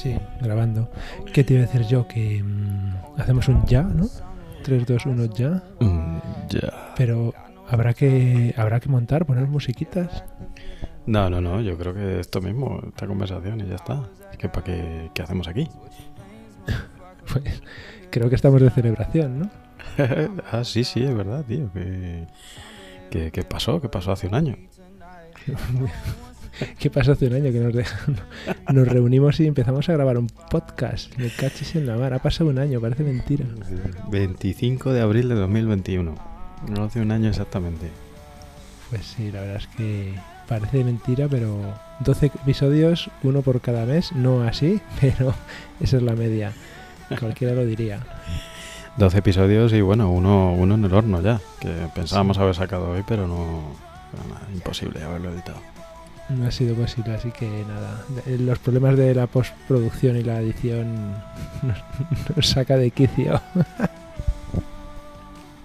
Sí, grabando. ¿Qué te iba a decir yo? Que mm, hacemos un ya, ¿no? 3, 2, 1, ya. Mm, ya. Pero habrá que habrá que montar, poner musiquitas. No, no, no, yo creo que esto mismo, esta conversación y ya está. ¿Qué, para qué, qué hacemos aquí? Pues creo que estamos de celebración, ¿no? ah, sí, sí, es verdad, tío. ¿Qué, qué, qué pasó? ¿Qué pasó hace un año? ¿Qué pasó hace un año que nos, de- nos reunimos y empezamos a grabar un podcast? Me cachis en la mar. Ha pasado un año, parece mentira. 25 de abril de 2021. No hace un año exactamente. Pues sí, la verdad es que parece mentira, pero 12 episodios, uno por cada mes. No así, pero esa es la media. Cualquiera lo diría. 12 episodios y bueno, uno, uno en el horno ya. Que pensábamos haber sacado hoy, pero no. nada, imposible haberlo editado. No ha sido posible, así que nada. Eh, Los problemas de la postproducción y la edición nos, nos saca de quicio.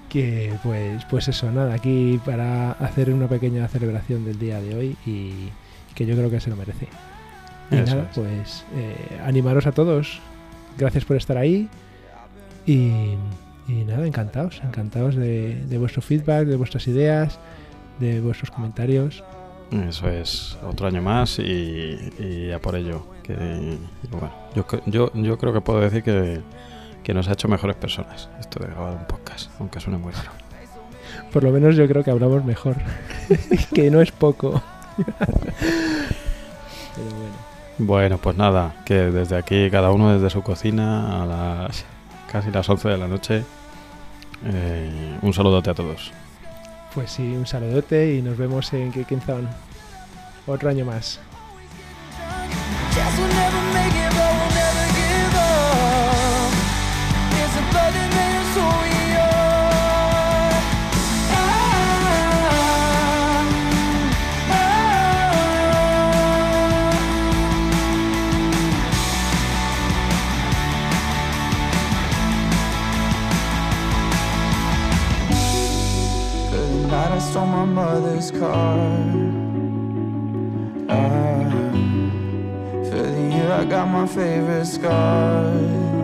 que pues, pues eso, nada, aquí para hacer una pequeña celebración del día de hoy y que yo creo que se lo merece. Y Eso nada, es. pues eh, animaros a todos. Gracias por estar ahí. Y, y nada, encantados, encantados de, de vuestro feedback, de vuestras ideas, de vuestros comentarios. Eso es otro año más y, y a por ello. Que, bueno, yo, yo, yo creo que puedo decir que, que nos ha hecho mejores personas esto de grabar un podcast, aunque suene muy raro. Por lo menos yo creo que hablamos mejor. que no es poco. Pero bueno. Bueno, pues nada, que desde aquí, cada uno desde su cocina a las casi las 11 de la noche, eh, un saludote a todos. Pues sí, un saludote y nos vemos en Kikinzón. Otro año más. Night I stole my mother's car. Ah. For the year I got my favorite scars